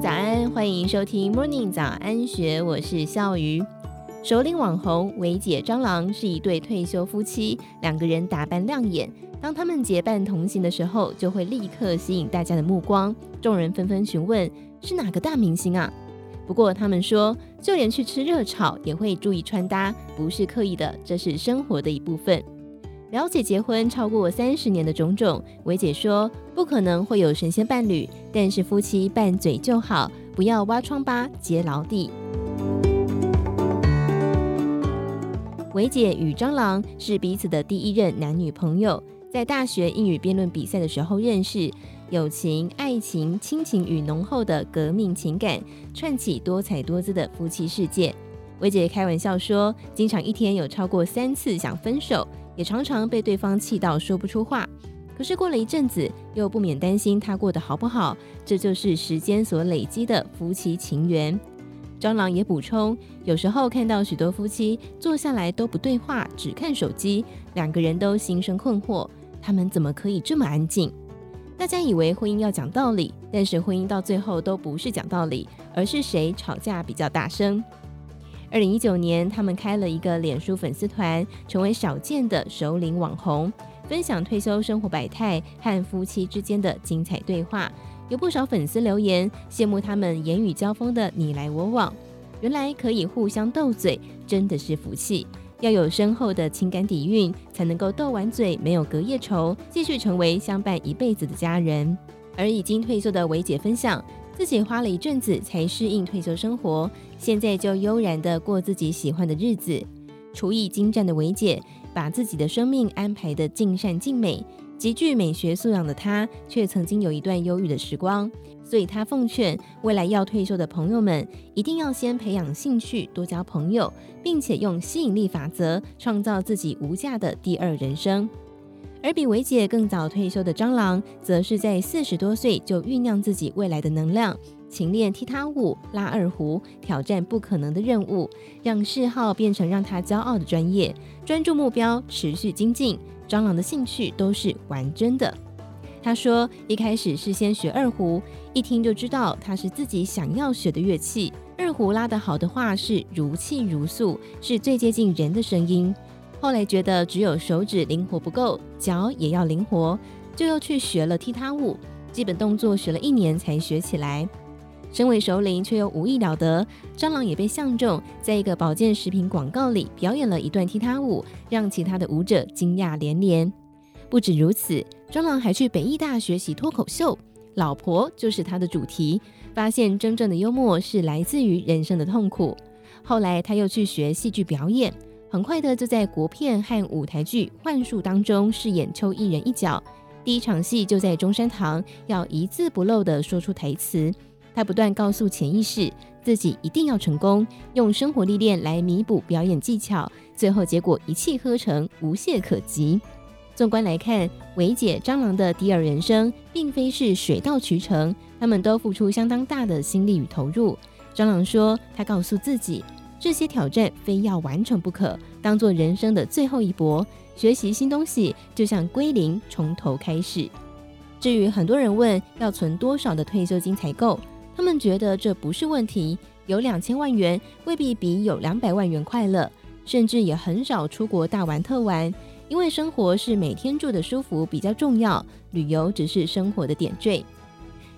早安，欢迎收听 Morning 早安学，我是笑鱼。首领网红维姐蟑螂是一对退休夫妻，两个人打扮亮眼，当他们结伴同行的时候，就会立刻吸引大家的目光，众人纷纷询问是哪个大明星啊？不过他们说，就连去吃热炒也会注意穿搭，不是刻意的，这是生活的一部分。了解结婚超过三十年的种种，维姐说不可能会有神仙伴侣，但是夫妻拌嘴就好，不要挖疮疤揭牢底。维姐与蟑螂是彼此的第一任男女朋友，在大学英语辩论比赛的时候认识，友情、爱情、亲情与浓厚的革命情感，串起多彩多姿的夫妻世界。薇姐开玩笑说，经常一天有超过三次想分手。也常常被对方气到说不出话，可是过了一阵子，又不免担心他过得好不好。这就是时间所累积的夫妻情缘。蟑螂也补充，有时候看到许多夫妻坐下来都不对话，只看手机，两个人都心生困惑，他们怎么可以这么安静？大家以为婚姻要讲道理，但是婚姻到最后都不是讲道理，而是谁吵架比较大声。二零一九年，他们开了一个脸书粉丝团，成为少见的首领网红，分享退休生活百态和夫妻之间的精彩对话。有不少粉丝留言羡慕他们言语交锋的你来我往，原来可以互相斗嘴，真的是福气。要有深厚的情感底蕴，才能够斗完嘴没有隔夜仇，继续成为相伴一辈子的家人。而已经退休的维姐分享。自己花了一阵子才适应退休生活，现在就悠然地过自己喜欢的日子。厨艺精湛的维姐，把自己的生命安排得尽善尽美。极具美学素养的她，却曾经有一段忧郁的时光。所以她奉劝未来要退休的朋友们，一定要先培养兴趣，多交朋友，并且用吸引力法则创造自己无价的第二人生。而比维姐更早退休的蟑螂，则是在四十多岁就酝酿自己未来的能量，勤练踢踏舞、拉二胡，挑战不可能的任务，让嗜好变成让他骄傲的专业，专注目标，持续精进。蟑螂的兴趣都是玩真的。他说，一开始是先学二胡，一听就知道它是自己想要学的乐器。二胡拉得好的话，是如泣如诉，是最接近人的声音。后来觉得只有手指灵活不够，脚也要灵活，就又去学了踢踏舞，基本动作学了一年才学起来。身为首领却又无意了得，蟑螂也被相中，在一个保健食品广告里表演了一段踢踏舞，让其他的舞者惊讶连连。不止如此，蟑螂还去北艺大学习脱口秀，老婆就是他的主题，发现真正的幽默是来自于人生的痛苦。后来他又去学戏剧表演。很快的就在国片和舞台剧《幻术》当中饰演邱义仁一角，第一场戏就在中山堂，要一字不漏的说出台词。他不断告诉潜意识自己一定要成功，用生活历练来弥补表演技巧，最后结果一气呵成，无懈可击。纵观来看，维姐蟑螂的第二人生并非是水到渠成，他们都付出相当大的心力与投入。蟑螂说，他告诉自己。这些挑战非要完成不可，当做人生的最后一搏。学习新东西就像归零，从头开始。至于很多人问要存多少的退休金才够，他们觉得这不是问题。有两千万元未必比有两百万元快乐，甚至也很少出国大玩特玩，因为生活是每天住的舒服比较重要，旅游只是生活的点缀。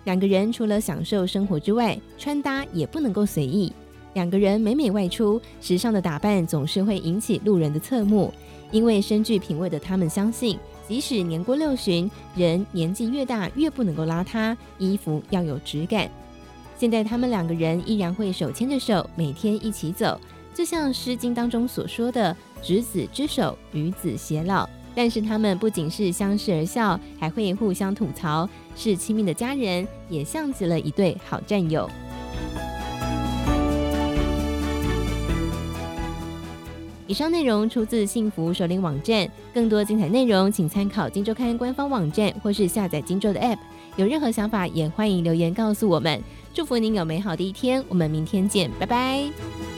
两个人除了享受生活之外，穿搭也不能够随意。两个人每每外出，时尚的打扮总是会引起路人的侧目。因为深具品味的他们相信，即使年过六旬，人年纪越大越不能够邋遢，衣服要有质感。现在他们两个人依然会手牵着手，每天一起走，就像《诗经》当中所说的“执子之手，与子偕老”。但是他们不仅是相视而笑，还会互相吐槽，是亲密的家人，也像极了一对好战友。以上内容出自幸福首领网站，更多精彩内容请参考《金周刊》官方网站或是下载《金周》的 App。有任何想法也欢迎留言告诉我们。祝福您有美好的一天，我们明天见，拜拜。